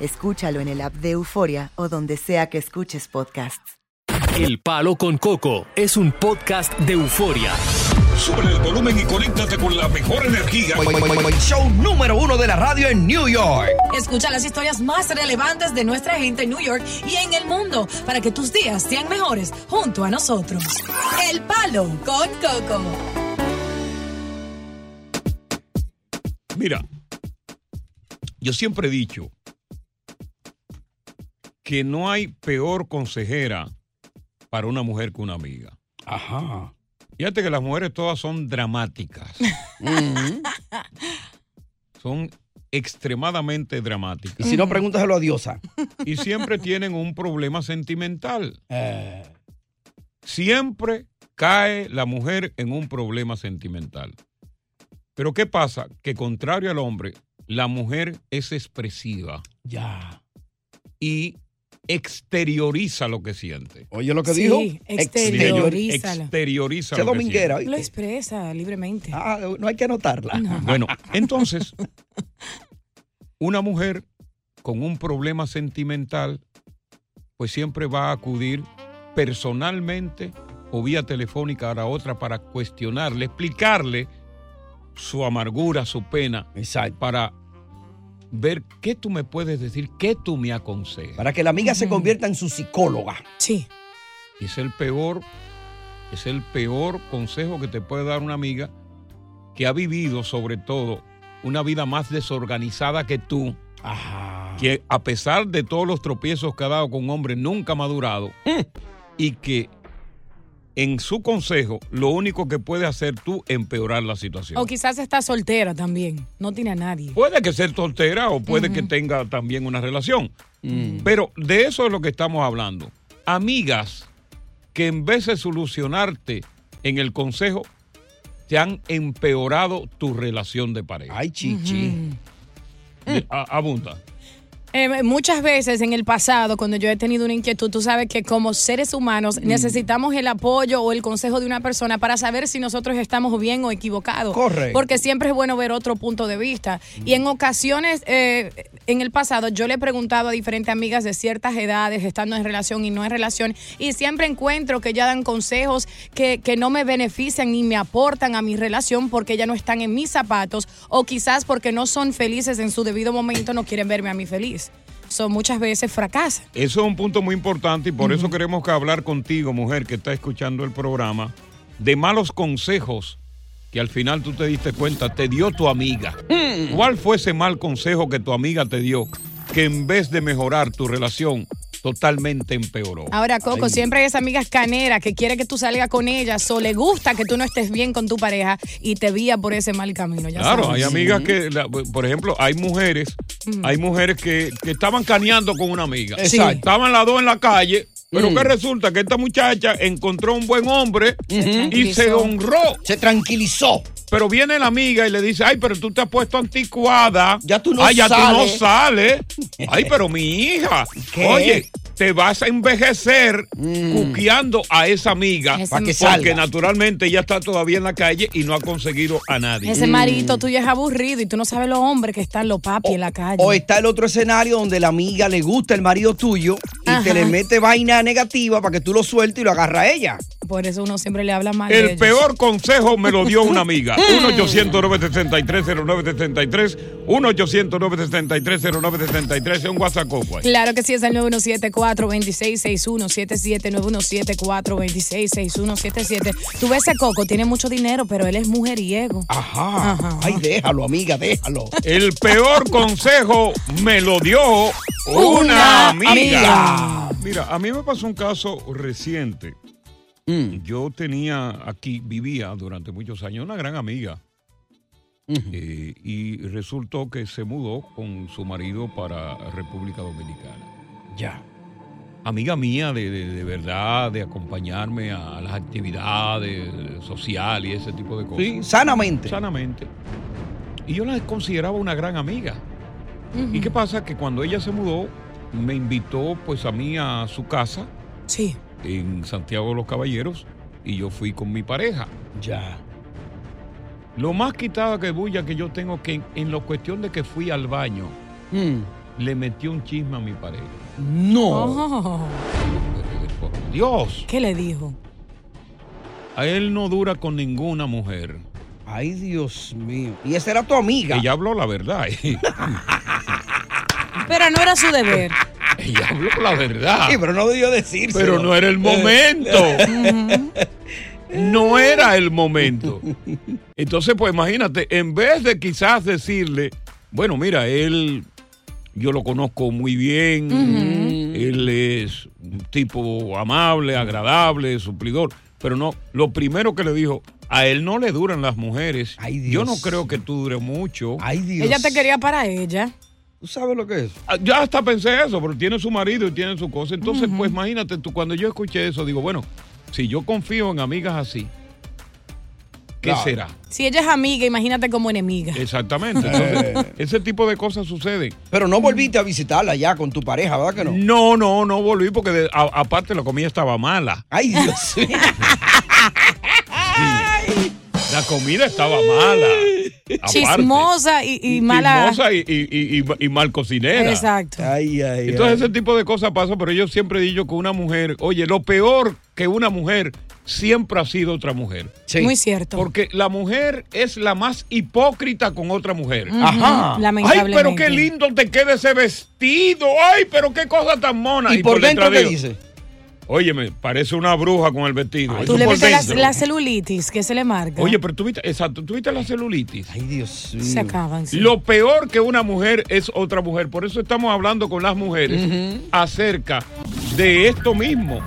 Escúchalo en el app de Euforia o donde sea que escuches podcasts. El Palo con Coco es un podcast de euforia. Sube el volumen y conéctate con la mejor energía. Show número uno de la radio en New York. Escucha las historias más relevantes de nuestra gente en New York y en el mundo para que tus días sean mejores junto a nosotros. El Palo con Coco. Mira, yo siempre he dicho que no hay peor consejera para una mujer que una amiga. Ajá. Fíjate que las mujeres todas son dramáticas. son extremadamente dramáticas. Y si no, pregúntaselo a Diosa. Y siempre tienen un problema sentimental. Eh, Siempre cae la mujer en un problema sentimental. Pero ¿qué pasa? Que contrario al hombre, la mujer es expresiva ya. y exterioriza lo que siente. Oye lo que Sí, dijo. Exterioriza Qué lo que dominguera. siente. Lo expresa libremente. Ah, no hay que anotarla. Bueno, entonces, una mujer con un problema sentimental, pues siempre va a acudir personalmente o vía telefónica a la otra para cuestionarle, explicarle su amargura, su pena, Exacto. para ver qué tú me puedes decir, qué tú me aconsejas. Para que la amiga se convierta en su psicóloga. Sí. Y es el peor, es el peor consejo que te puede dar una amiga que ha vivido sobre todo una vida más desorganizada que tú, Ajá. que a pesar de todos los tropiezos que ha dado con un hombre nunca ha madurado y que en su consejo lo único que puede hacer tú empeorar la situación. O quizás está soltera también. No tiene a nadie. Puede que sea soltera o puede que tenga también una relación. Pero de eso es lo que estamos hablando. Amigas que en vez de solucionarte en el consejo, te han empeorado tu relación de pareja. Ay, chichi. De- a- abunda. Eh, muchas veces en el pasado, cuando yo he tenido una inquietud, tú sabes que como seres humanos necesitamos el apoyo o el consejo de una persona para saber si nosotros estamos bien o equivocados. Correcto. Porque siempre es bueno ver otro punto de vista. Y en ocasiones, eh, en el pasado, yo le he preguntado a diferentes amigas de ciertas edades, estando en relación y no en relación, y siempre encuentro que ya dan consejos que, que no me benefician ni me aportan a mi relación porque ya no están en mis zapatos o quizás porque no son felices en su debido momento, no quieren verme a mí feliz. So, muchas veces fracasan. Eso es un punto muy importante y por eso queremos que hablar contigo, mujer que está escuchando el programa, de malos consejos que al final tú te diste cuenta te dio tu amiga. ¿Cuál fue ese mal consejo que tu amiga te dio que en vez de mejorar tu relación totalmente empeoró? Ahora, Coco, siempre hay esa amiga canera que quiere que tú salgas con ella, o le gusta que tú no estés bien con tu pareja y te vía por ese mal camino. Ya Claro, sabes. hay amigas que, la- por ejemplo, hay mujeres, hay mujeres que, que estaban caneando con una amiga. Exacto. Estaban las dos en la calle, pero que resulta que esta muchacha encontró un buen hombre y se honró. Se tranquilizó. Pero viene la amiga y le dice, ay, pero tú te has puesto anticuada. Ya tú no Ay, ya tú sales". no sales. Ay, pero mi hija. ¿Qué? Oye, te vas a envejecer cuqueando a esa amiga. Ese- Pa' que porque salga. naturalmente ella está todavía en la calle y no ha conseguido a nadie. Ese marito tuyo es aburrido y tú no sabes los hombres que están los papi en la calle. O está el otro escenario donde la amiga le gusta el marido tuyo y Ajá. te le mete vaina negativa para que tú lo sueltes y lo agarra a ella. Por eso uno siempre le habla mal de El ellos. peor consejo me lo dio una amiga. 1-800-963-0963. 1-800-963-0963. Es un WhatsApp Coco ahí. Claro que sí, es el 917-426-6177, 917-426-6177. Tú ves ese Coco, tiene mucho dinero, pero él es mujeriego. Ajá. Ajá. Ay, déjalo, amiga, déjalo. El peor consejo me lo dio una, Una amiga. amiga. Mira, a mí me pasó un caso reciente. Mm. Yo tenía aquí, vivía durante muchos años, una gran amiga. Eh, y resultó que se mudó con su marido para República Dominicana. Ya. Amiga mía de, de- de verdad, de acompañarme a las actividades sociales y ese tipo de cosas. Sí, sanamente. Sanamente. Y yo la consideraba una gran amiga. ¿Y qué pasa? Que cuando ella se mudó, me invitó pues a mí a su casa Sí. En Santiago de los Caballeros y yo fui con mi pareja. Ya. Lo más quitada que bulla que yo tengo que en, en la cuestión de que fui al baño, Mm. le metí un chisme a mi pareja. No. Oh, Por Dios, ¿Qué le dijo? a él no dura con ninguna mujer. Ay, Dios mío. Y esa era tu amiga. Ella habló la verdad. Pero no era su deber. Ella habló la verdad. Sí, pero no debió decirse. Pero no era el momento. No era el momento. Entonces, pues imagínate, en vez de quizás decirle, bueno, mira, él, yo lo conozco muy bien, él es un tipo amable, agradable, suplidor, pero no, lo primero que le dijo, a él no le duran las mujeres. Ay, Dios. Yo no creo que tú dure mucho. Ay, Dios. Ella te quería para ella. ¿Tú sabes lo que es? Ah, Ya hasta pensé eso, pero tiene su marido y tiene su cosa. Entonces, pues imagínate tú, cuando yo escuché eso, digo, bueno, si yo confío en amigas así, ¿qué Claro. será? Si ella es amiga, imagínate como enemiga. Exactamente. Entonces, ese tipo de cosas suceden. Pero no volviste a visitarla ya con tu pareja, ¿verdad que no? No, no, no volví porque de- a- aparte la comida estaba mala. Ay, Dios mío. La comida estaba mala. Chismosa y, y mala. Chismosa y, y- y- y- y mal cocinera. Exacto. Ay, ay, Entonces ay. ese tipo de cosas pasa, pero yo siempre he dicho que una mujer, oye, lo peor que una mujer siempre ha sido otra mujer. Sí. Muy cierto. Porque la mujer es la más hipócrita con otra mujer. Ujú, Ajá. Ay, Lamentablemente. pero qué lindo te queda ese vestido. Ay, pero qué cosa tan mona. ¿Y por dentro qué dice? Óyeme, parece una bruja con el vestido. Ay, Tú le viste la, celulitis que se le marca. Oye, pero tú viste, exacto, tú viste la celulitis. Ay, Dios mío. se acaban. sí. Lo peor que una mujer es otra mujer. Por eso estamos hablando con las mujeres acerca de esto mismo,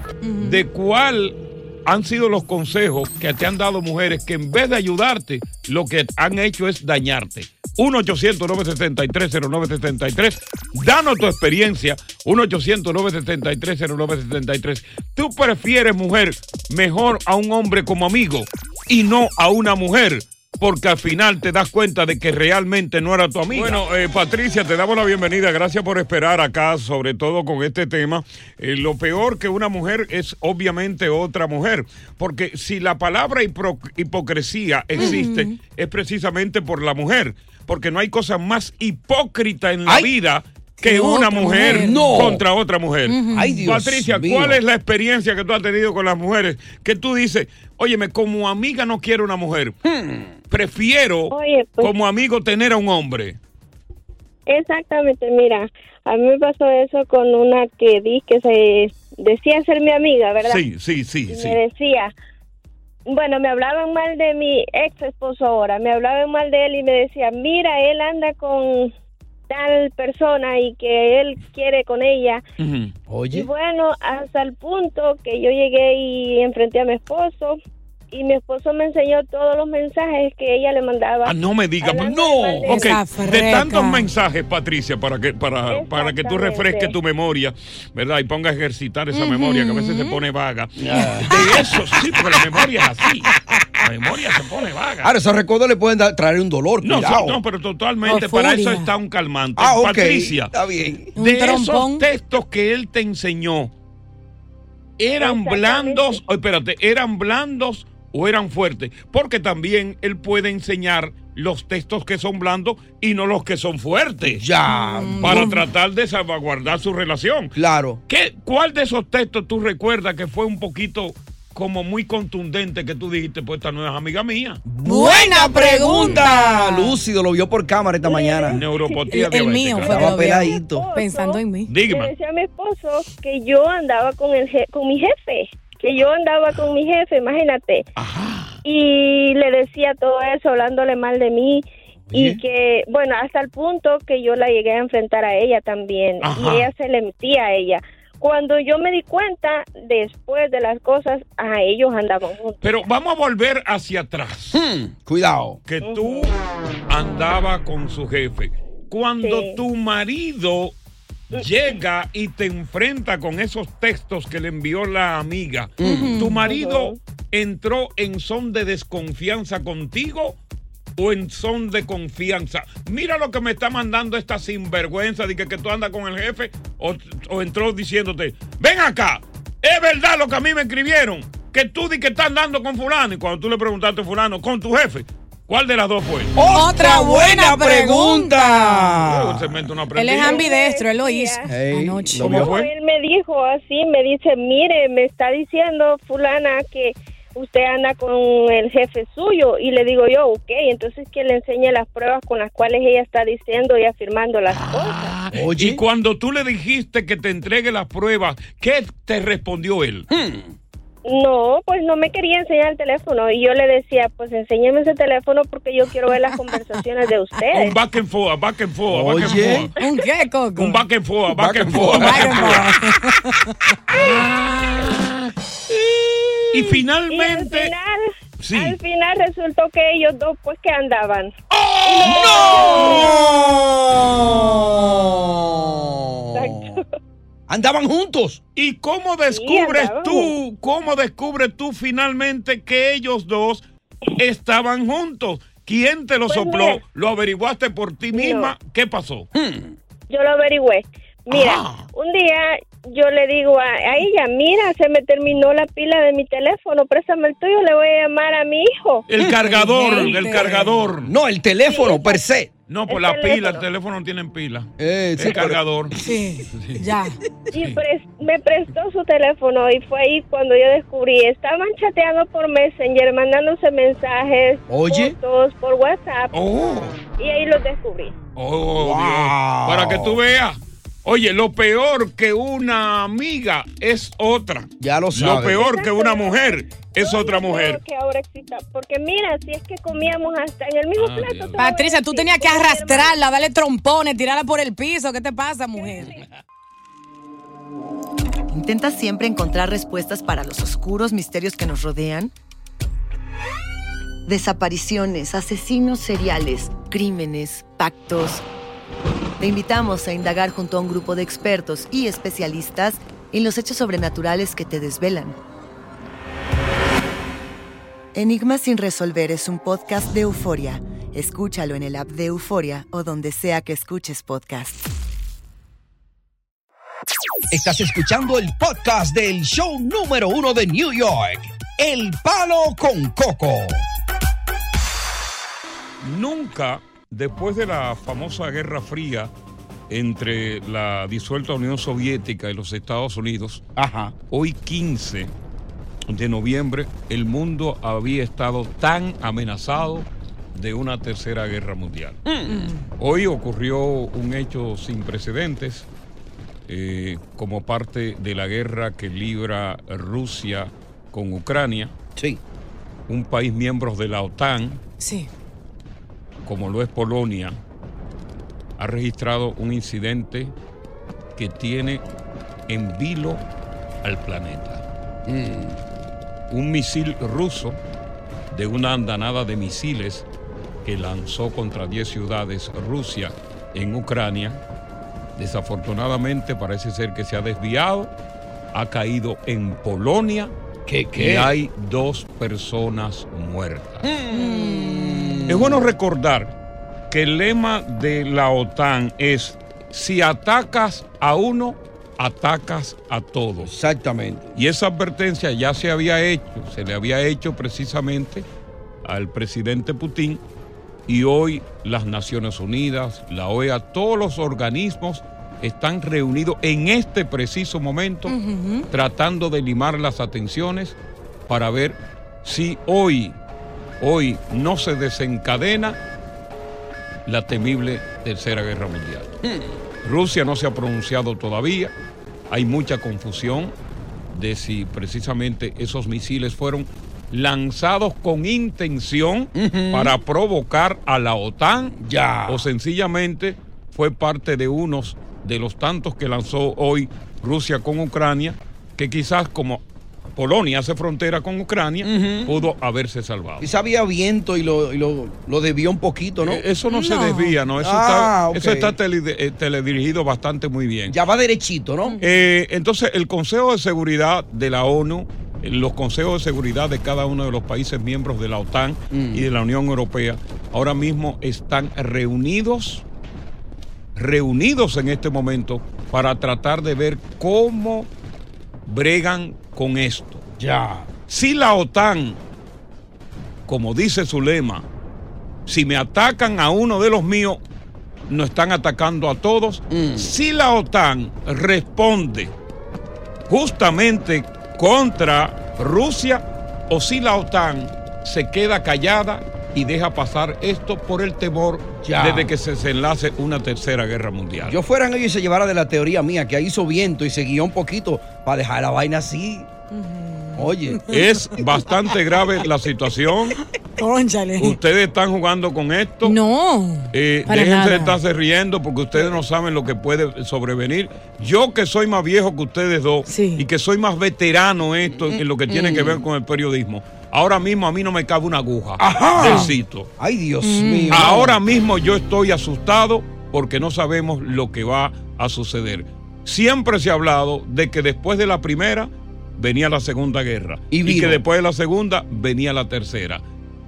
de cuál han sido los consejos que te han dado mujeres que en vez de ayudarte, lo que han hecho es dañarte. 1-800-973-0973. Danos tu experiencia. 1-800-973-0973. Tú prefieres, mujer, mejor a un hombre como amigo y no a una mujer. Porque al final te das cuenta de que realmente no era tu amiga. Bueno, eh, Patricia, te damos la bienvenida. Gracias por esperar acá, sobre todo con este tema. Eh, lo peor que una mujer es obviamente otra mujer. Porque si la palabra hipocresía existe, es precisamente por la mujer. Porque no hay cosa más hipócrita en la Ay. vida que una mujer mujer. No. contra otra mujer. Ay, Dios Patricia, mío. ¿cuál es la experiencia que tú has tenido con las mujeres? Que tú dices, óyeme, como amiga no quiero una mujer. Prefiero Oye, pues- como amigo tener a un hombre. Exactamente, mira, a mí me pasó eso con una que di que se decía ser mi amiga, ¿verdad? Sí, sí, sí, Y sí. Me decía, bueno, me hablaban mal de mi ex esposo ahora, me hablaban mal de él y me decía, mira, él anda con tal persona y que él quiere con ella. Y Oye. bueno, hasta el punto que yo llegué y enfrenté a mi esposo y mi esposo me enseñó todos los mensajes que ella le mandaba. Ah, no me digas, no. Ok, de tantos mensajes, Patricia, para que para, para que tú refresques tu memoria, ¿verdad? Y pongas a ejercitar esa memoria que a veces se pone vaga. De eso sí, porque la memoria es así. Memoria se pone vaga. Ahora, esos recuerdos le pueden dar- traer un dolor, No, no, pero totalmente, para eso está un calmante. Ah. Patricia, Está bien. De esos textos que él te enseñó, ¿eran blandos? oh, espérate, ¿eran blandos o eran fuertes? Porque también él puede enseñar los textos que son blandos y no los que son fuertes. Ya. Para Mm. tratar de salvaguardar su relación. Claro. ¿Qué, ¿Cuál de esos textos tú recuerdas que fue un poquito como muy contundente que tú dijiste, pues esta no es amiga mía. Buena pregunta. Lúcido lo vio por cámara esta mañana. Neuropatía El, el mío fue Estaba peladito. Pensando en mí. Le Dígame. decía a mi esposo que yo andaba con el je- con mi jefe, que yo andaba con mi jefe, imagínate. Y le decía todo eso, hablándole mal de mí. Y que, bueno, hasta el punto que yo la llegué a enfrentar a ella también. Ajá. Y ella se le metía a ella. Cuando yo me di cuenta, después de las cosas, a ellos andaban juntos. Pero vamos a volver hacia atrás. Hmm, cuidado. Que tú andabas con su jefe. Cuando Sí. tu marido llega y te enfrenta con esos textos que le envió la amiga, ¿tu marido entró en son de desconfianza contigo o en son de confianza? Mira lo que me está mandando esta sinvergüenza de que, que tú andas con el jefe o, o entró diciéndote, ven acá, es verdad lo que a mí me escribieron, que tú di que estás andando con fulano y cuando tú le preguntaste a fulano, con tu jefe, ¿cuál de las dos fue? Otra buena pregunta. Oh, Él es ambidestro, él lo hizo Ey, anoche. lo ¿Cómo vio. fue? Él me dijo así, me dice, mire, me está diciendo fulana que usted anda con el jefe suyo y le digo yo, ok, entonces que le enseñe las pruebas con las cuales ella está diciendo y afirmando las cosas. Ah, Oye. Y cuando tú le dijiste que te entregue las pruebas, ¿qué te respondió él? No, pues no me quería enseñar el teléfono y yo le decía, pues enséñeme ese teléfono porque yo quiero ver las conversaciones de Un ustedes. back and forth, back and forth, back and forth. ¿Un qué, Coco? Un back and forth, back, Back and and forth. back and forth. Y Y al finalmente, final, Sí. al final resultó que ellos dos pues que andaban. ¡No! Exacto. Andaban juntos. ¿y cómo descubres andaban. tú, cómo descubres tú finalmente que ellos dos estaban juntos? ¿Quién te lo Pues sopló? mira. ¿Lo averiguaste por ti misma? ¿Qué pasó? Yo lo averigüé. Mira, Ah. un día yo le digo a, a ella, mira, se me terminó la pila de mi teléfono, préstame el tuyo, le voy a llamar a mi hijo. El cargador, el cargador. No, el teléfono per se. No, por El la pila, el teléfono. no tiene pila. Eh, sí, el cargador. Sí, ya. Y pres- me prestó su teléfono y fue ahí cuando yo descubrí, estaban chateando por Messenger, mandándose mensajes, Oye. fotos por WhatsApp Oh, y ahí los descubrí. oh, Wow. Dios. Para que tú veas. Oye, lo peor que una amiga es otra. Ya lo Lo sabes. peor que una mujer es No, otra mujer. que ahora exista, porque mira, si es que comíamos hasta en el mismo Ah, plato. Patricia, tú tenías que arrastrarla, darle trompones, tirarla por el piso. ¿Qué te pasa, mujer? ¿Intentas siempre encontrar respuestas para los oscuros misterios que nos rodean? Desapariciones, asesinos seriales, crímenes, pactos. Te invitamos a indagar junto a un grupo de expertos y especialistas en los hechos sobrenaturales que te desvelan. Enigma sin resolver es un podcast de euforia. Escúchalo en el app de Euforia o donde sea que escuches podcast. Estás escuchando el podcast del show número uno de New York. El Palo con Coco. Nunca, después de la famosa Guerra Fría entre la disuelta Unión Soviética y los Estados Unidos, Ajá. hoy 15 de noviembre, el mundo había estado tan amenazado de una tercera guerra mundial. Hoy ocurrió un hecho sin precedentes eh, como parte de la guerra que libra Rusia con Ucrania, Sí. un país miembro de la OTAN, Sí. Como lo es Polonia, ha registrado un incidente que tiene en vilo al planeta. Un misil ruso de una andanada de misiles que lanzó contra 10 ciudades Rusia en Ucrania, desafortunadamente parece ser que se ha desviado, ha caído en Polonia ¿Qué, y hay dos personas muertas. Es bueno recordar que el lema de la OTAN es, si atacas a uno, atacas a todos. Exactamente. Y esa advertencia ya se había hecho, se le había hecho precisamente al presidente Putin y hoy las Naciones Unidas, la OEA, todos los organismos están reunidos en este preciso momento tratando de limar las atenciones para ver si hoy, hoy no se desencadena la temible Tercera Guerra Mundial. Rusia no se ha pronunciado todavía, hay mucha confusión de si precisamente esos misiles fueron lanzados con intención para provocar a la OTAN Ya. o sencillamente fue parte de unos de los tantos que lanzó hoy Rusia con Ucrania, que quizás como Polonia hace frontera con Ucrania, pudo haberse salvado. Quizá había viento y lo, y lo, lo desvió un poquito, ¿no? Eh, Eso no, se desvía, ¿no? Eso Ah, está, eso está tele- eh, teledirigido bastante muy bien. Ya va derechito, ¿no? Eh, entonces, el Consejo de Seguridad de la ONU, los consejos de seguridad de cada uno de los países miembros de la OTAN Mm. y de la Unión Europea, ahora mismo están reunidos, reunidos en este momento para tratar de ver cómo bregan con esto. Ya. Si la OTAN, como dice su lema, si me atacan a uno de los míos, no están atacando a todos. Mm. Si la OTAN responde justamente contra Rusia o si la OTAN se queda callada y deja pasar esto por el temor Ya. desde que se desenlace una tercera guerra mundial. Yo fueran ellos y se llevara de la teoría mía, que ahí hizo viento y se guió un poquito para dejar la vaina así. Oye. Es bastante grave la situación. Cónchale. Ustedes están jugando con esto. No. Eh, para déjense de estarse riendo porque ustedes no saben lo que puede sobrevenir. Yo que soy más viejo que ustedes dos Sí. y que soy más veterano esto, en lo que tiene que ver con el periodismo, ahora mismo a mí no me cabe una aguja Ajá. del sitio. Ay, Dios mío. Ahora mismo yo estoy asustado porque no sabemos lo que va a suceder. Siempre se ha hablado de que después de la primera venía la segunda guerra Y que después de la segunda venía la tercera.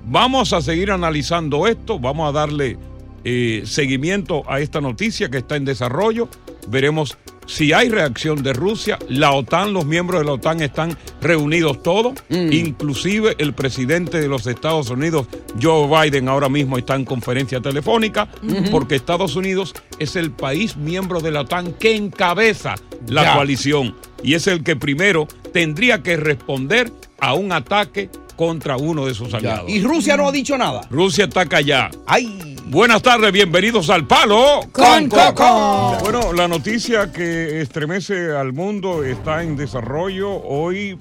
Vamos a seguir analizando esto, vamos a darle eh, seguimiento a esta noticia que está en desarrollo. Veremos si hay reacción de Rusia. La OTAN, los miembros de la OTAN están reunidos todos, inclusive el presidente de los Estados Unidos, Joe Biden, ahora mismo está en conferencia telefónica, porque Estados Unidos es el país miembro de la OTAN que encabeza la Ya. coalición y es el que primero tendría que responder a un ataque contra uno de sus Ya. aliados. Y Rusia no ha dicho nada. Rusia está callada. Ay. Buenas tardes, bienvenidos al Palo. Con Coco. Bueno, la noticia que estremece al mundo está en desarrollo hoy,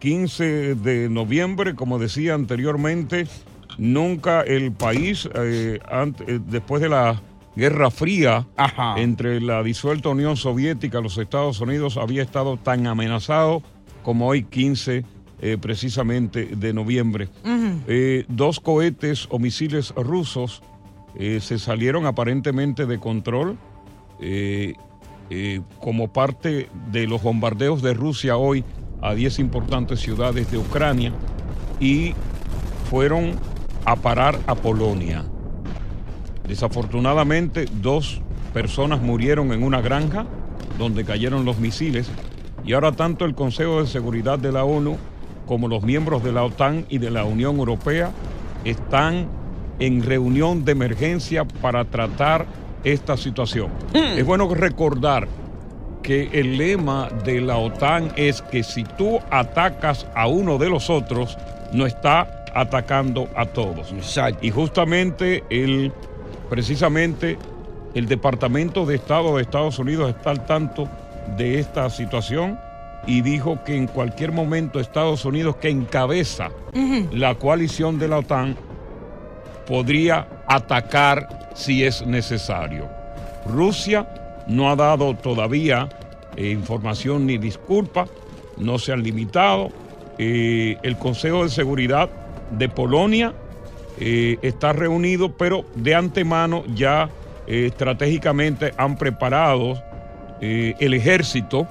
15 de noviembre, como decía anteriormente, nunca el país, eh, eh, después de la Guerra Fría Ajá. entre la disuelta Unión Soviética y los Estados Unidos, había estado tan amenazado como hoy, 15 eh, precisamente de noviembre. Eh, dos cohetes o misiles rusos eh, se salieron aparentemente de control eh, eh, como parte de los bombardeos de Rusia hoy a 10 importantes ciudades de Ucrania y fueron a parar a Polonia. Desafortunadamente, dos personas murieron en una granja donde cayeron los misiles y ahora tanto el Consejo de Seguridad de la ONU como los miembros de la OTAN y de la Unión Europea están en reunión de emergencia para tratar esta situación. Es bueno recordar que el lema de la OTAN es que si tú atacas a uno de los otros, no está atacando a todos. Exacto. Y justamente el, precisamente el Departamento de Estado de Estados Unidos está al tanto de esta situación y dijo que en cualquier momento Estados Unidos, que encabeza la coalición de la OTAN, podría atacar si es necesario. Rusia no ha dado todavía eh, información ni disculpa, no se han limitado. Eh, el Consejo de Seguridad de Polonia eh, está reunido, pero de antemano ya estratégicamente han preparado el ejército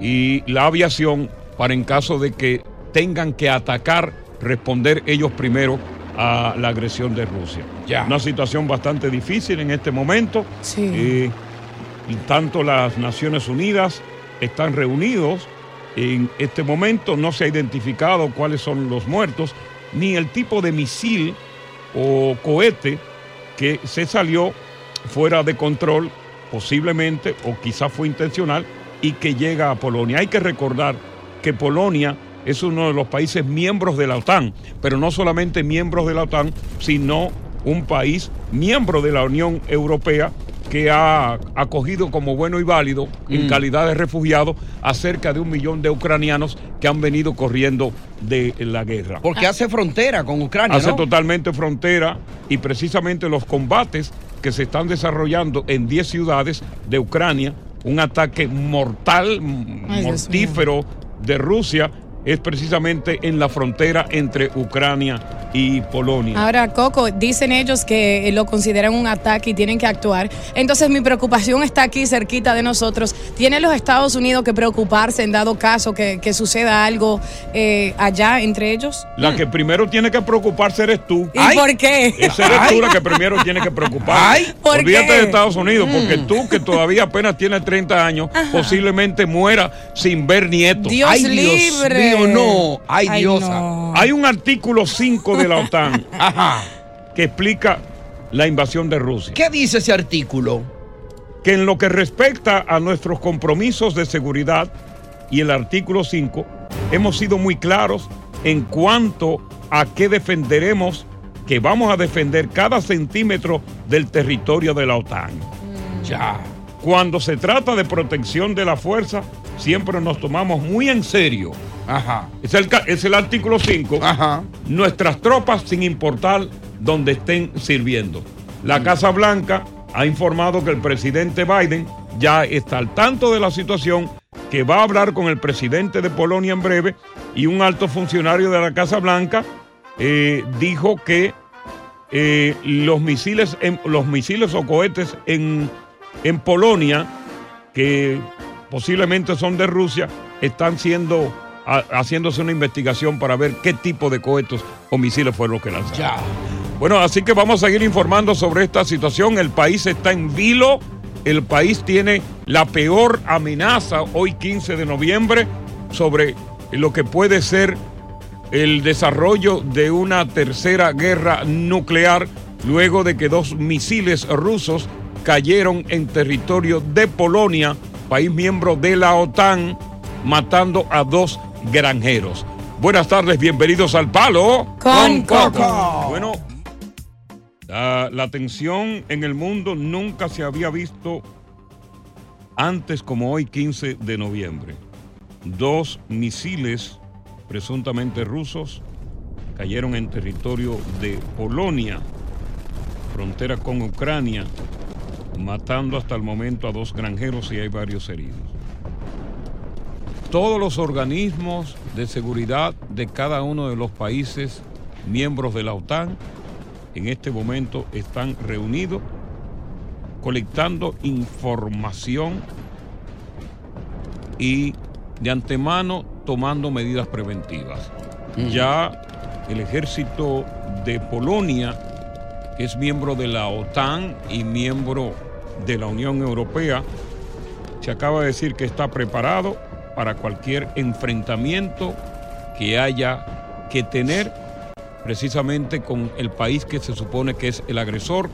y la aviación para en caso de que tengan que atacar, responder ellos primero a la agresión de Rusia. Ya. Una situación bastante difícil en este momento. Sí. Eh, y tanto las Naciones Unidas están reunidos en este momento. No se ha identificado cuáles son los muertos, ni el tipo de misil o cohete que se salió fuera de control, posiblemente, o quizá fue intencional, y que llega a Polonia. Hay que recordar que Polonia es uno de los países miembros de la OTAN, pero no solamente miembros de la OTAN, sino un país miembro de la Unión Europea que ha acogido como bueno y válido en Mm. calidad de refugiados a cerca de un millón de ucranianos que han venido corriendo de la guerra. Porque hace frontera con Ucrania, Hace ¿no? totalmente frontera y precisamente los combates que se están desarrollando en 10 ciudades de Ucrania, un ataque mortal, Ay, mortífero de Rusia, es precisamente en la frontera entre Ucrania y Polonia. Ahora, Coco, dicen ellos que eh, lo consideran un ataque y tienen que actuar. Entonces, mi preocupación está aquí cerquita de nosotros. ¿Tienen los Estados Unidos que preocuparse en dado caso que, que suceda algo eh, allá entre ellos? La que primero tiene que preocuparse eres tú. ¿Y por qué? Esa eres tú la que primero tiene que preocupar. ¿Por Olvídate qué? de Estados Unidos, porque Mm. tú, que todavía apenas tienes 30 años, posiblemente muera sin ver nietos. Dios Ay, Dios libre. Mío, no. Ay, Ay, diosa. no. Hay un artículo 5 de la OTAN que explica la invasión de Rusia. ¿Qué dice ese artículo? Que en lo que respecta a nuestros compromisos de seguridad y el artículo 5, hemos sido muy claros en cuanto a que defenderemos, que vamos a defender cada centímetro del territorio de la OTAN. Ya. Cuando se trata de protección de la fuerza, siempre nos tomamos muy en serio. Ajá. Es el, es el artículo 5. Nuestras tropas, sin importar donde estén sirviendo. La Casa Blanca ha informado que el presidente Biden ya está al tanto de la situación, que va a hablar con el presidente de Polonia en breve y un alto funcionario de la Casa Blanca eh, dijo que eh, los misiles, en- los misiles o cohetes en, en Polonia, que posiblemente son de Rusia, están siendo haciéndose una investigación para ver qué tipo de cohetes o misiles fueron los que lanzaron. Ya. Bueno, así que vamos a seguir informando sobre esta situación. El país está en vilo. El país tiene la peor amenaza hoy 15 de noviembre sobre lo que puede ser el desarrollo de una tercera guerra nuclear luego de que dos misiles rusos cayeron en territorio de Polonia, país miembro de la OTAN, matando a dos granjeros. Buenas tardes, bienvenidos al Palo Con Coco. Bueno, la, la tensión en el mundo nunca se había visto antes como hoy 15 de noviembre. Dos misiles presuntamente rusos cayeron en territorio de Polonia, frontera con Ucrania, matando hasta el momento a dos granjeros y hay varios heridos. Todos los organismos de seguridad de cada uno de los países miembros de la OTAN en este momento están reunidos colectando información y de antemano tomando medidas preventivas. Ya el ejército de Polonia, que es miembro de la OTAN y miembro de la Unión Europea, se acaba de decir que está preparado para cualquier enfrentamiento que haya que tener precisamente con el país que se supone que es el agresor,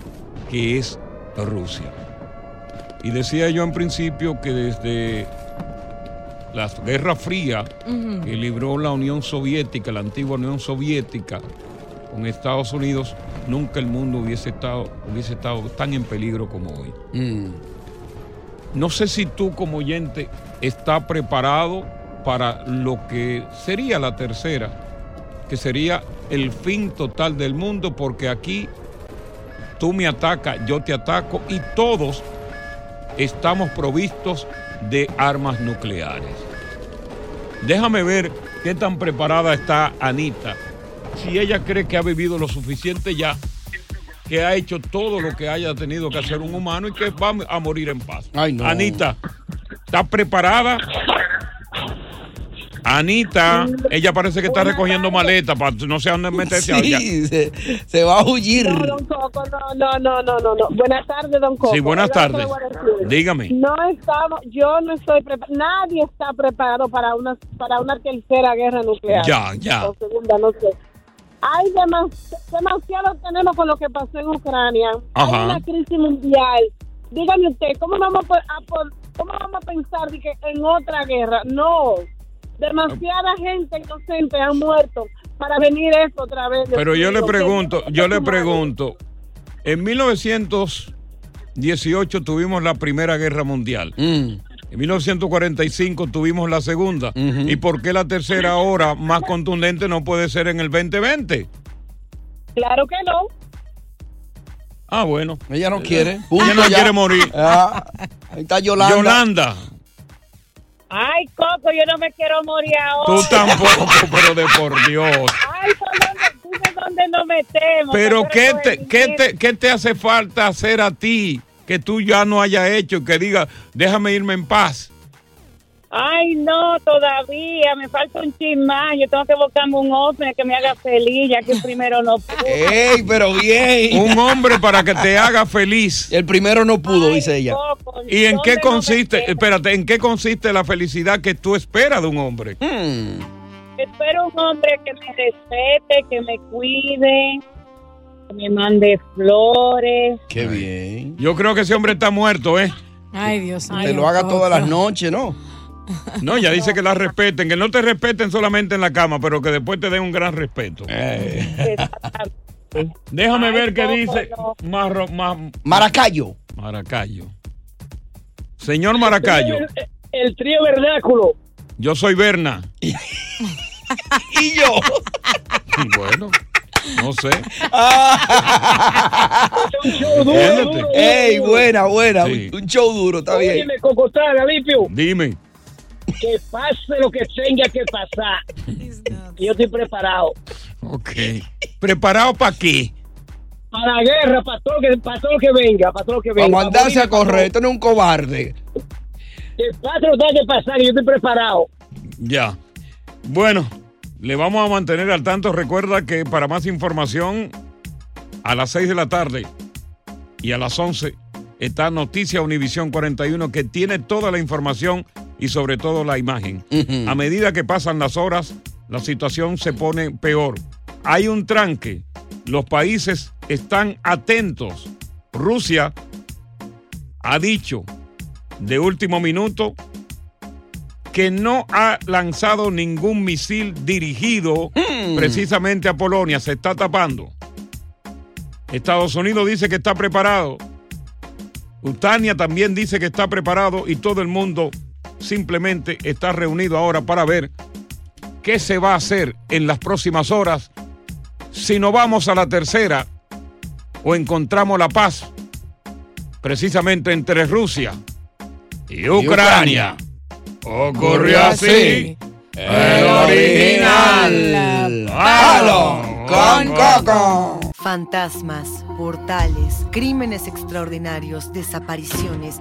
que es Rusia. Y decía yo en principio que desde la Guerra Fría que libró la Unión Soviética, la antigua Unión Soviética, con Estados Unidos, nunca el mundo hubiese estado, hubiese estado tan en peligro como hoy. No sé si tú como oyente está preparado para lo que sería la tercera, que sería el fin total del mundo, porque aquí tú me atacas, yo te ataco y todos estamos provistos de armas nucleares. Déjame ver qué tan preparada está Anita, si ella cree que ha vivido lo suficiente ya, que ha hecho todo lo que haya tenido que hacer un humano y que va a morir en paz. no. Anita, ¿estás preparada? Anita, ella parece que está recogiendo maletas para no sé dónde meterse allá. Sí, se, se va a huir. No, don Coco, no, no, no, no, no, no. Buenas tardes, don Coco. Sí, buenas tardes. Dígame. No estamos, yo no estoy preparado, nadie está preparado para una, para una tercera guerra nuclear. Ya, ya. O segunda, no sé. Hay demas- demasiado tenemos con lo que pasó en Ucrania. Ajá. Hay una crisis mundial. Dígame usted, ¿cómo vamos a, po- a po- cómo vamos a pensar de que en otra guerra? No. Demasiada gente inocente ha muerto para venir esto otra vez. Pero yo le pregunto, ¿qué- yo le pregunto, en 1918 tuvimos la Primera Guerra Mundial. Mm. En 1945 tuvimos la segunda. ¿Y por qué la tercera ahora más contundente no puede ser en el 2020? Claro que no. Ah, bueno. Ella no quiere. Ella no ya. quiere morir. Ah, ahí está Yolanda. Yolanda, Ay, Coco, yo no me quiero morir ahora. tú tampoco, pero de por Dios. Ay, ¿por dónde, dime dónde nos metemos? Pero Que ¿qué te, qué, te, ¿qué te hace falta hacer a ti que tú ya no hayas hecho? Que diga, déjame irme en paz. Ay, no, todavía, me falta un chin más. Yo tengo que buscarme un hombre que me haga feliz, ya que el primero no pudo. ¡Ey, pero bien! Un hombre para que te haga feliz. El primero no pudo, Ay, dice ella. ¿Y en ¿dónde qué consiste, metemos? espérate, en qué consiste la felicidad que tú esperas de un hombre? Hmm. Espero un hombre que me respete, que me cuide, que me mande flores. Qué bien. Yo creo que ese hombre está muerto, ¿eh? Ay, Dios mío. Te lo haga todas las noches, ¿no? No, ya dice que la respeten, que no te respeten solamente en la cama, pero que después te den un gran respeto. Eh. Déjame Ay, ver qué dice no. Marro- Ma- Maracayo. Maracayo. Señor Maracayo, El, el trío vernáculo. yo soy Berna. Y yo. Bueno, no sé. Un show duro, Entiéndete. duro, duro, ¡Ey, buena, buena! Sí. Un show duro, está bien. Óyeme, Cocotana, limpio. Dime. Que pase lo que tenga que pasar. Yo estoy preparado. Ok. ¿Preparado para qué? Para la guerra, para todo, lo que, para todo lo que venga, para todo lo que venga. Vamos a andarse a para correr. Esto no es un cobarde. Que pase lo que tenga que pasar, yo estoy preparado. Ya. Bueno, le vamos a mantener al tanto. Recuerda que para más información, a las 6 de la tarde y a las 11 está Noticia Univisión 41 que tiene toda la información y sobre todo la imagen. A medida que pasan las horas, la situación se pone peor. Hay un tranque. Los países están atentos. Rusia ha dicho de último minuto que no ha lanzado ningún misil dirigido precisamente a Polonia. Se está tapando. Estados Unidos dice que está preparado. Utania también dice que está preparado y todo el mundo simplemente está reunido ahora para ver qué se va a hacer en las próximas horas si no vamos a la tercera o encontramos la paz precisamente entre Rusia y Ucrania. Ocurrió así. El original. ¡Palo con coco! Fantasmas, portales, crímenes extraordinarios, desapariciones,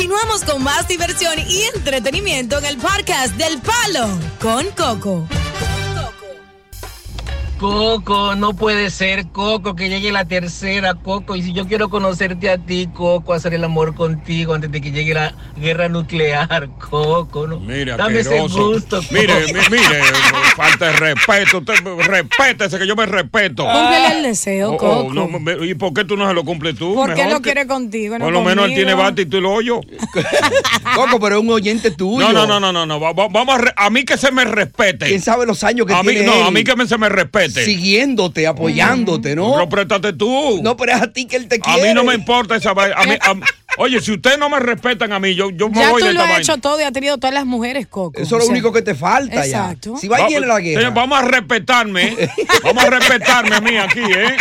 Continuamos con más diversión y entretenimiento en el podcast del Palo con Coco. Coco, no puede ser, Coco, que llegue la tercera, Coco. Y si yo quiero conocerte a ti, Coco, hacer el amor contigo antes de que llegue la guerra nuclear, Coco, ¿no? Mira, Dame ese gusto, Coco. Mire, mi- mire, falta de respeto. Usted respétese que yo me respeto. Cúmplele el deseo, Oh, oh, Coco. no, ¿Y por qué tú no se lo cumples tú? ¿Por qué lo quiere contigo? no Por lo menos él tiene bate y tú lo hoyo. Coco, pero es un oyente tuyo. No, no, no, no, no, no. va- va- Vamos a, re- a mí que se me respete. ¿Quién sabe los años que a mí, tiene no, él? a mí que me- se me respete. Siguiéndote, apoyándote, ¿no? Préstate tú. No, pero es a ti que él te a quiere. mí no me importa esa vaina. A a Oye, si ustedes no me respetan a mí, yo, yo me Ya voy tú de lo esta has hecho todo y has tenido todas las mujeres, Coco. Eso es lo O sea, único que te falta Exacto. ya. Si va y viene la guerra. Señor, vamos a respetarme. vamos a respetarme a mí aquí, ¿eh?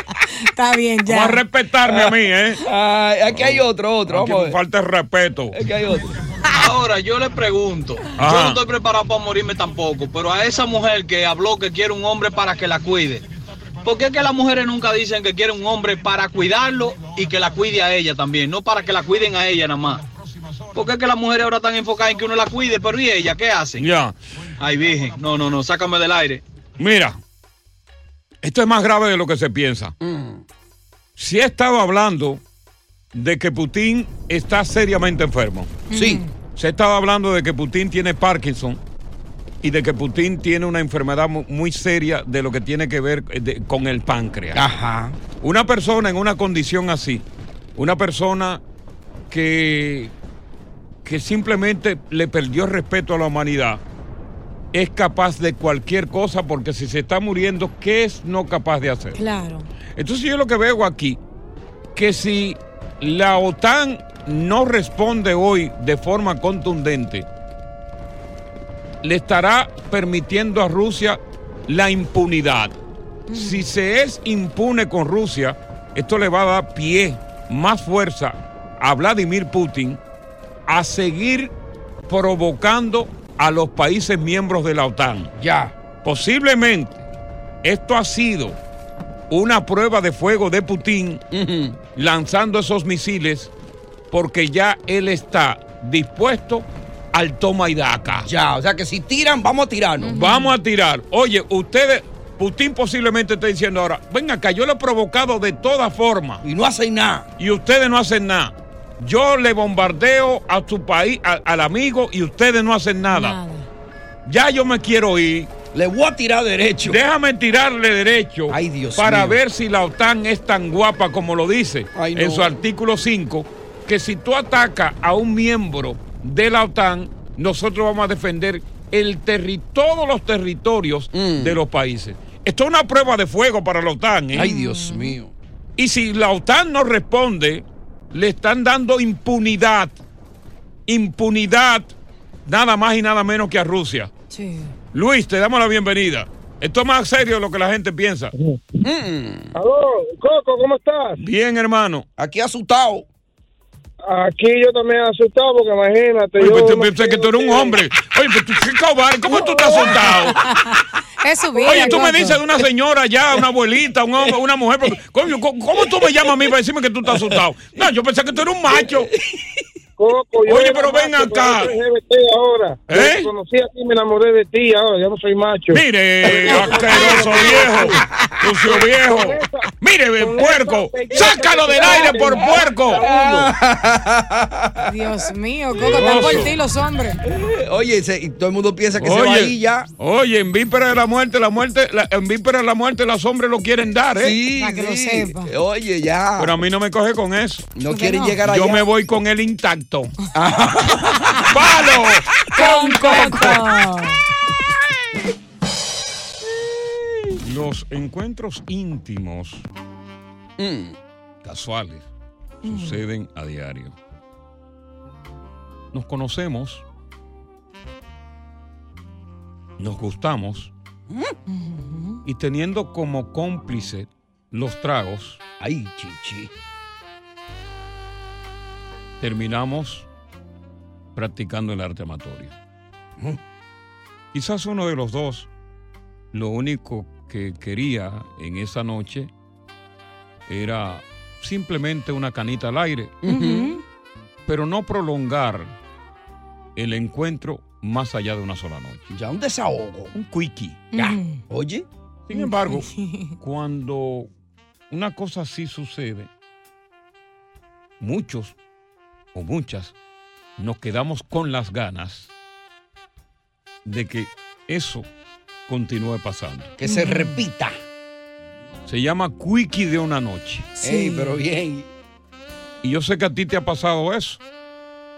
Está bien, ya. Vamos a respetarme a mí, ¿eh? Ay, aquí hay otro, otro. Aquí Vamos a ver. falta el respeto. Aquí hay otro. Ahora, yo le pregunto, Ajá. yo no estoy preparado para morirme tampoco, pero a esa mujer que habló que quiere un hombre para que la cuide, ¿por qué es que las mujeres nunca dicen que quieren un hombre para cuidarlo y que la cuide a ella también, no para que la cuiden a ella nada más? ¿Por qué es que las mujeres ahora están enfocadas en que uno la cuide, pero ¿y ella qué hacen? Ya. Ay, virgen, no, no, no, sácame del aire. Mira, Esto es más grave de lo que se piensa. Se ha estado hablando de que Putin está seriamente enfermo. Sí. Se ha estado hablando de que Putin tiene Parkinson y de que Putin tiene una enfermedad mu- muy seria de lo que tiene que ver eh, de- con el páncreas. Ajá. Una persona en una condición así, una persona que, que simplemente le perdió respeto a la humanidad, es capaz de cualquier cosa porque si se está muriendo, ¿qué es no capaz de hacer? Claro. Entonces yo lo que veo aquí, que si la OTAN no responde hoy de forma contundente, le estará permitiendo a Rusia la impunidad. Si se es impune con Rusia, esto le va a dar pie, más fuerza a Vladimir Putin a seguir provocando a los países miembros de la OTAN. Ya. Posiblemente esto ha sido una prueba de fuego de Putin lanzando esos misiles porque ya él está dispuesto al toma y daca. Ya, o sea que si tiran, vamos a tirarnos. Vamos a tirar. Oye, ustedes, Putin posiblemente está diciendo ahora, venga acá, yo lo he provocado de todas formas. Y no hacen nada. Y ustedes no hacen nada. Yo le bombardeo a su país, a- al amigo, y ustedes no hacen nada. Ya yo me quiero ir. Le voy a tirar derecho. Déjame tirarle derecho Ay, Dios para mío. ver si la OTAN es tan guapa como lo dice Ay, no. en su artículo 5, que si tú atacas a un miembro de la OTAN, nosotros vamos a defender el terri- todos los territorios de los países. Esto es una prueba de fuego para la OTAN. ¿eh? Mm. Ay, Dios mío. Y si la OTAN no responde, le están dando impunidad. Impunidad, nada más y nada menos que a Rusia. Sí. Luis, te damos la bienvenida. Esto es más serio de lo que la gente piensa. Aló, Coco, ¿cómo estás? Bien, hermano. Aquí asustado. Aquí yo también asustado porque imagínate. Oye, yo pues, pensé que tú eres un hombre. Oye, pues tú qué cobarde, ¿cómo tú estás asustado? Es su vida. Oye, tú me dices de una señora ya, una abuelita, un hombre, una mujer. pero, coño, ¿cómo, cómo tú me llamas a mí para decirme que tú estás asustado? No, yo pensé que tú eres un macho. Coco, yo Oye, pero ven acá. yo ahora. ¿Eh? Yo conocí a ti, me enamoré de ti, ahora ya no soy macho. Mire, asqueroso viejo, sucio viejo. Mire, puerco, sácalo del aire por puerco. Dios mío, Coco, están por ti los hombres. Oye, y todo el mundo piensa que se va ahí ya. oye, en víspera de la muerte, la muerte, la- en víspera de la muerte, los hombres lo quieren dar, ¿eh? Sí, Para que lo sepa. Oye, ya. Pero a mí no me coge con eso. no quieren no? llegar allá. Yo me voy con él intacto. ¡Palo! Con Coco. Los encuentros íntimos casuales suceden a diario. Nos conocemos, nos gustamos y teniendo como cómplice los tragos, Ay, chichi. Terminamos practicando el arte amatorio. Quizás uno de los dos lo único que quería en esa noche era simplemente una canita al aire, pero no prolongar el encuentro más allá de una sola noche. Ya un desahogo. Un quickie. Ya. Mm. Oye. Sin embargo, cuando una cosa así sucede, muchos o muchas nos quedamos con las ganas de que eso continúe pasando. Que se repita. Se llama quickie de una noche. Ey, pero bien. Y yo sé que a ti te ha pasado eso.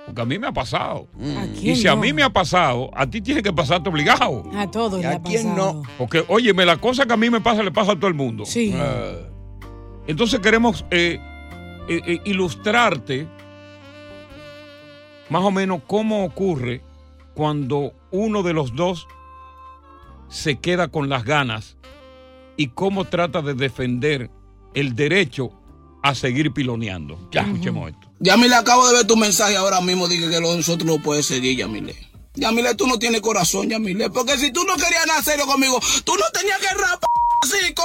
Porque a mí me ha pasado. ¿A Y si a mí me ha pasado, a ti tiene que pasarte obligado. A todos ¿Y le a ha quién pasado. no? Porque, óyeme, la cosa que a mí me pasa le pasa a todo el mundo. Sí. Eh, Entonces queremos eh, eh, eh, ilustrarte más o menos cómo ocurre cuando uno de los dos se queda con las ganas y cómo trata de defender el derecho a seguir piloneando. Ya, escuchemos esto. Yamile, acabo de ver tu mensaje ahora mismo. Dije que lo- nosotros no puedes seguir, Yamile. Yamile, tú no tienes corazón, Yamile. Porque si tú no querías nada serio conmigo, tú no tenías que rapar así, co.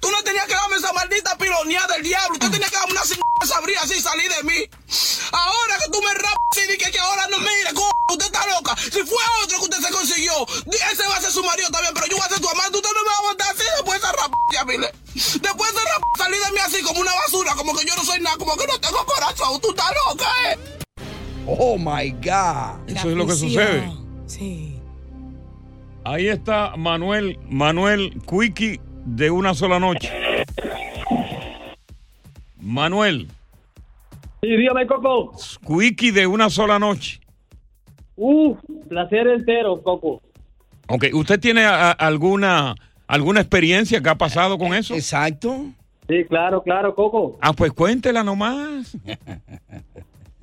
Tú no tenías que darme esa maldita pironeada del diablo. Tú tenías que darme una cingada sabría así salir de mí. Ahora que tú me rapas así, dije que ahora no mire, co. Usted está loca. Si fue otro que usted se consiguió, ese va a ser su marido también, pero yo voy a ser tu amante. Usted no me va a aguantar así después de esa rap así como una basura, como que yo no soy nada, como que no tengo corazón. Tú estás loca, ¿eh? Oh my God. Eso es lo que sucede. Sí. Ahí está Manuel, Manuel Quickie de una sola noche. Manuel. Sí, dígame, Coco. Quickie de una sola noche. Uh, placer entero, Coco. Ok, ¿usted tiene a- alguna, alguna experiencia que ha pasado con eso? Exacto. Sí, claro, claro, Coco. Ah, pues cuéntela nomás.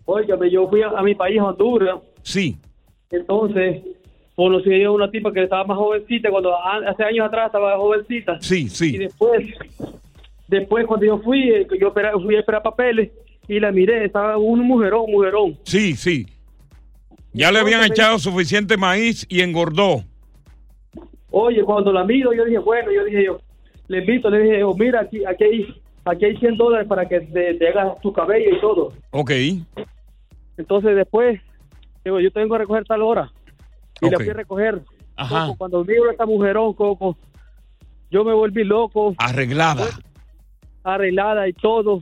Óigame, yo fui a, a mi país, Honduras. Sí. Entonces, conocí a una tipa que estaba más jovencita, cuando hace años atrás estaba jovencita. Sí, Y sí. después, después cuando yo fui, eh, yo fui a esperar papeles y la miré, estaba un mujerón, mujerón. Sí, sí. Ya le habían echado suficiente maíz y engordó. Oye, cuando la miro, yo dije, bueno, yo dije, yo le invito, le dije, oh, mira, aquí, aquí, hay, aquí hay 100 dólares para que te, te hagas tu cabello y todo. Ok. Entonces después, digo, yo tengo que recoger tal hora. Y la fui a recoger. Ajá. Coco, cuando miro a esta mujerón, Coco, yo me volví loco, Arreglada. arreglada y todo.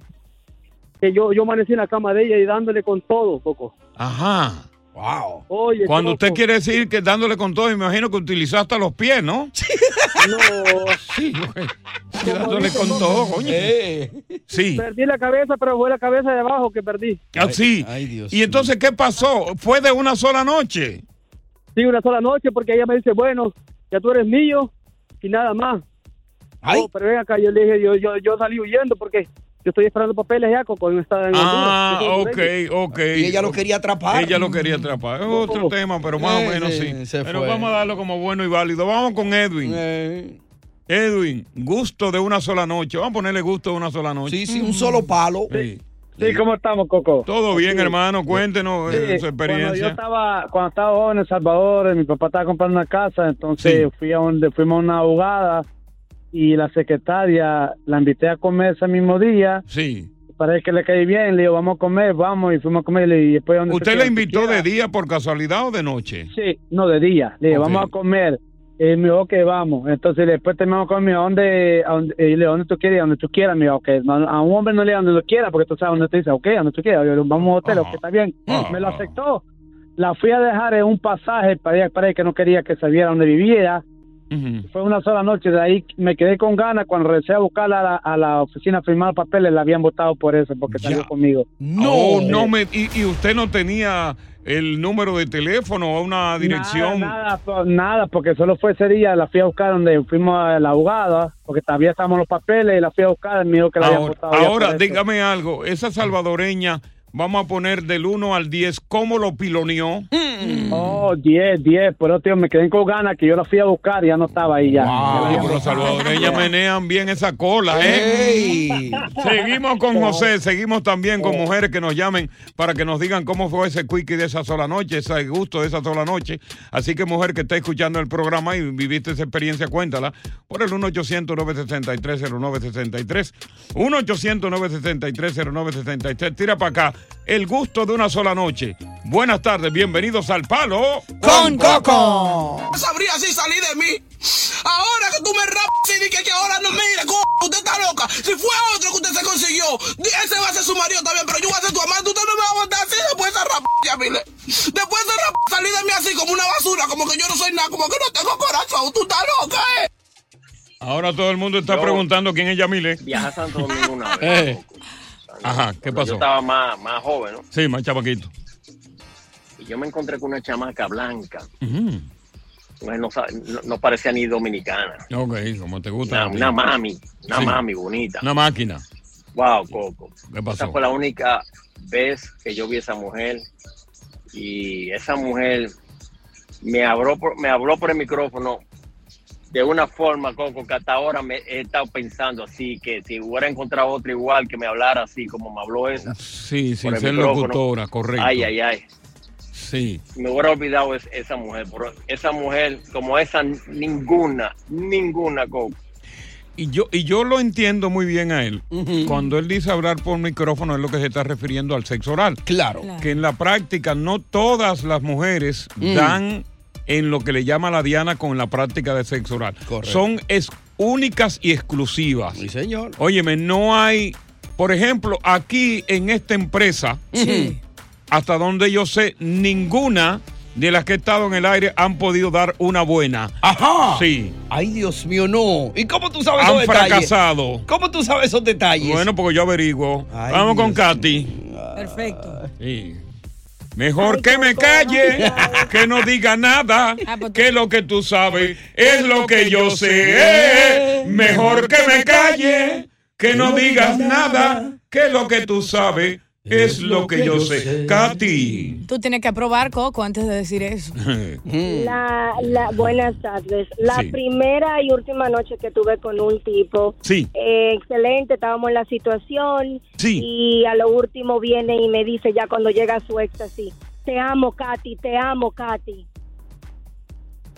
Que yo, yo amanecí en la cama de ella y dándole con todo, Coco. Ajá. Wow. Oye, Cuando usted quiere decir que dándole con todo, me imagino que utilizó hasta los pies, ¿no? No. Sí, güey. Sí, dándole con todo, coño. Sí. Perdí la cabeza, pero fue la cabeza de abajo que perdí. Ah, sí. y entonces, ¿qué pasó? ¿Fue de una sola noche? Sí, una sola noche, porque ella me dice, bueno, ya tú eres mío y nada más. Oh, pero ven acá, yo le dije, yo, yo, yo salí huyendo porque yo estoy esperando papeles ya, Coco, en esta en Ah, ok, ok. Y ella lo quería atrapar. Ella lo quería atrapar. Es otro tema, pero más Eh, o menos sí, Pero fue. vamos a darlo como bueno y válido. Vamos con Edwin. Eh. Edwin, gusto de una sola noche. Vamos a ponerle gusto de una sola noche. Sí, sí, un solo palo. Sí. Sí, ¿cómo estamos, Coco? Todo bien, Sí. hermano. Cuéntenos Sí, eh, su Cuando yo experiencia. estaba, cuando estaba joven en El Salvador, eh, mi papá estaba comprando una casa, entonces fui a donde fuimos a una abogada y la secretaria la invité a comer ese mismo día. Sí. Parece que le caí bien, le digo, vamos a comer, vamos, y fuimos a comer y después ¿Usted la invitó de día por casualidad o de noche? Sí, no, de día. Le dije, Ok. vamos a comer. Y me dijo, ok, vamos. Entonces después terminamos con mi ¿a dónde, a dónde, y le ¿dónde tú quieres? ir? Donde tú quieras. Me dijo, ok, a un hombre no le diga donde lo quiera, porque tú sabes dónde te dice, ok, donde tú quieras. Yo vamos a un hotel, ok, está bien. Me lo aceptó. La fui a dejar en un pasaje para ella, para ella que no quería que sabiera dónde vivía. Fue una sola noche, de ahí me quedé con ganas. Cuando regresé a buscarla a la, a la oficina a firmar papeles, la habían votado por eso, porque salió conmigo. No, no me. Y, y usted no tenía el número de teléfono o una dirección? Nada, nada, po- nada, porque solo fue ese día, la fui a buscar donde fuimos a la abogada, porque todavía estábamos los papeles y la fui a buscar, me dijo que la habían Ahora, votado ya ahora, dígame algo. Esa salvadoreña, vamos a poner del 1 al 10, ¿cómo lo piloneó? Oh, 10, 10, pero tío, me quedé con ganas que yo la fui a buscar y ya no estaba ahí ya. Wow, pero los salvadoreñas menean bien esa cola, ¿eh? Seguimos con José, seguimos también con mujeres que nos llamen para que nos digan cómo fue ese quickie de esa sola noche, ese gusto de esa sola noche. Así que mujer que está escuchando el programa y viviste esa experiencia, cuéntala por el 1-800-963-0963. 1-800-963-0963. Tira para acá. El gusto de una sola noche. Buenas tardes, bienvenidos al Palo con Coco. sabría si salí de mí. Ahora que tú me rapas y dije que ahora no mire, co usted está loca. Si fue otro que usted se consiguió, ese va a ser su marido también, pero yo voy a ser tu amante, usted no me va a aguantar así después de esa mire. Después de rap, salí de mí así como una basura, como que yo no soy nada, como que no tengo corazón, tú estás loca, eh. Ahora todo el mundo está Yo- preguntando quién es Yamile. Viajé a Santo Domingo una vez. Eh. Ajá, ¿qué pasó? Yo estaba más, más joven, ¿no? Sí, más chamaquito. Y yo me encontré con una chamaca blanca. No, sa- no- no parecía ni dominicana. Ok, como te gusta. Una, mami, una Sí. mami bonita. Una máquina. Wow, Coco. ¿Qué pasó? Esa fue la única vez que yo vi a esa mujer. Y esa mujer me habló por, me habló por el micrófono de una forma, Coco, que hasta ahora me he estado pensando así, que si hubiera encontrado otra igual que me hablara así como me habló esa. Sí, sin por el ser micrófono. locutora, correcto. Ay, ay, ay. Sí. Me hubiera olvidado es- esa mujer. Pero esa mujer, como esa, ninguna, ninguna, Coco. Y yo, y yo lo entiendo muy bien a él. Cuando él dice hablar por micrófono es lo que se está refiriendo al sexo oral. Claro. Que en la práctica no todas las mujeres Mm. dan en lo que le llama la diana con la práctica de sexo oral. Correcto. Son únicas y exclusivas. Sí, señor. Óyeme, no hay, por ejemplo, aquí en esta empresa, Sí. hasta donde yo sé, ninguna de las que he estado en el aire han podido dar una buena. Ajá. Sí. Ay, Dios mío, no. ¿Y cómo tú sabes Han esos detalles? fracasado. ¿Cómo tú sabes esos detalles? Bueno, porque yo averiguo. Ay, Vamos con Katy. Perfecto. Sí. Mejor que me calle, que no diga nada, Ah, pues que lo que tú sabes es lo que yo sé. Mejor que me calle, que no digas nada, que lo que tú sabes es lo que yo sé. Katy. Tú tienes que aprobar, Coco, antes de decir eso. La, la, buenas tardes. La Sí. primera y última noche que tuve con un tipo, Sí. eh, excelente, estábamos en la situación Sí. y a lo último viene y me dice ya cuando llega a su éxtasis, te amo, Katy, te amo, Katy.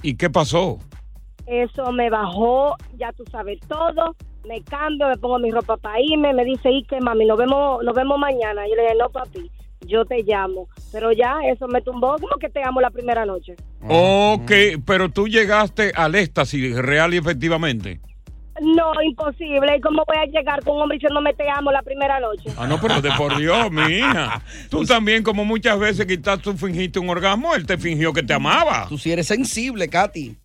¿Y qué pasó? Eso me bajó, ya tú sabes todo, me cambio, me pongo mi ropa para irme, me dice, ¿y qué, mami? Nos vemos, nos vemos mañana. Yo le dije, no, papi, yo te llamo. Pero ya, eso me tumbó, como que te amo la primera noche. Ok, pero tú llegaste al éxtasis real y efectivamente. No, imposible. ¿Y cómo voy a llegar con un hombre diciéndome te amo la primera noche? Ah, no, pero de por Dios, mi hija. Tú también, como muchas veces quizás tú fingiste un orgasmo, él te fingió que te amaba. Tú sí eres sensible, Katy.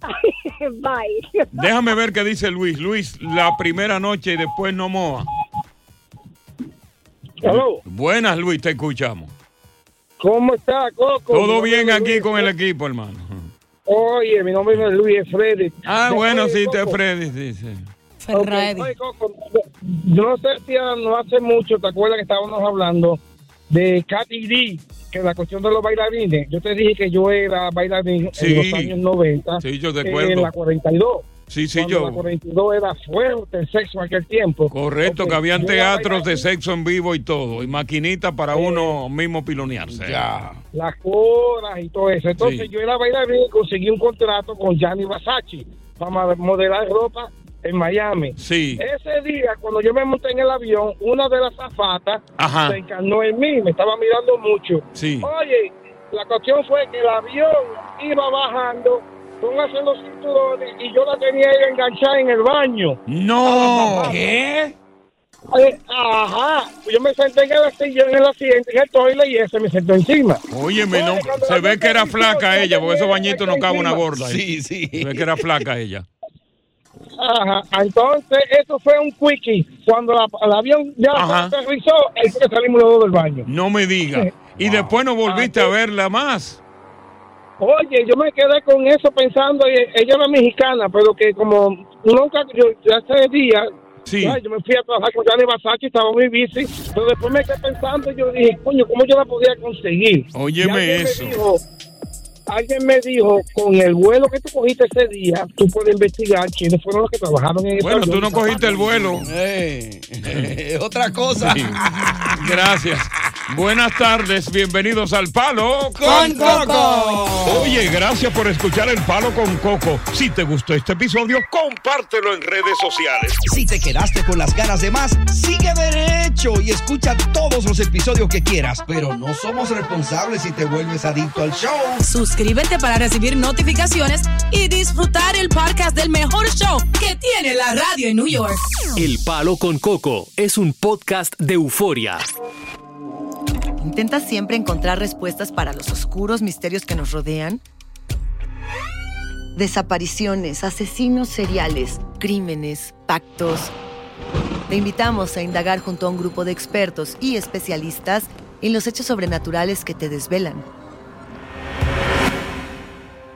Bye. Déjame ver qué dice Luis. Luis, la primera noche y después no moa. Hello. Buenas, Luis, te escuchamos. ¿Cómo está, Coco? Todo bien aquí Luis. con el equipo, hermano. Oye, mi nombre no es Luis, es Freddy. Ah, bueno, sí, te Freddy, sí, sí. ok, oye, Coco, yo no sé si no hace mucho, ¿te acuerdas que estábamos hablando de Katy D? Que la cuestión de los bailarines. Yo te dije que yo era bailarín Sí. en los años 90. Sí, yo te En la 42. Sí, sí, Cuando yo. La 42 era fuerte el sexo en aquel tiempo. Correcto, que habían teatros de sexo en vivo y todo, y maquinitas para uno mismo pilonearse. Ya. las coras y todo eso. Entonces Sí. yo era bailarín y conseguí un contrato con Gianni Versace para modelar ropa en Miami. Sí. Ese día, cuando yo me monté en el avión, una de las zafatas Ajá. se encarnó en mí, me estaba mirando mucho. Sí. Oye, la cuestión fue que el avión iba bajando, póngase los cinturones y yo la tenía ahí enganchada en el baño. No. ¿Qué? Eh, ajá, yo me senté en el, sillón, en el asiento, en el toile y ese me sentó encima. Óyeme, no, se ve que era flaca ella, porque esos bañitos no cabe una gorda. Sí, sí. Se ve que era flaca ella. Ajá, entonces eso fue un quickie. Cuando la- el avión ya aterrizó, fue que salimos los dos del baño. No me diga. Y después no volviste a verla más. Oye, yo me quedé con eso pensando, ella era mexicana, pero que como nunca, yo ese día, Sí. ay, yo me fui a trabajar con Gianni Versace, estaba muy busy, pero después me quedé pensando, y yo dije, coño, ¿cómo yo la podía conseguir? Óyeme me eso. dijo, alguien me dijo, con el vuelo que tú cogiste ese día, tú puedes investigar quiénes fueron los que trabajaron en ese Bueno, tú no cogiste el vuelo. Eh, otra cosa. Sí. Gracias. Buenas tardes, bienvenidos al Palo Con Coco. Oye, gracias por escuchar el Palo con Coco. Si te gustó este episodio, compártelo en redes sociales. Si te quedaste con las ganas de más, sigue derecho y escucha todos los episodios que quieras. Pero no somos responsables si te vuelves adicto al show. Suscríbete para recibir notificaciones y disfrutar el podcast del mejor show que tiene la radio en New York. El Palo con Coco es un podcast de euforia. ¿Intentas siempre encontrar respuestas para los oscuros misterios que nos rodean? Desapariciones, asesinos seriales, crímenes, pactos. Te invitamos a indagar junto a un grupo de expertos y especialistas en los hechos sobrenaturales que te desvelan.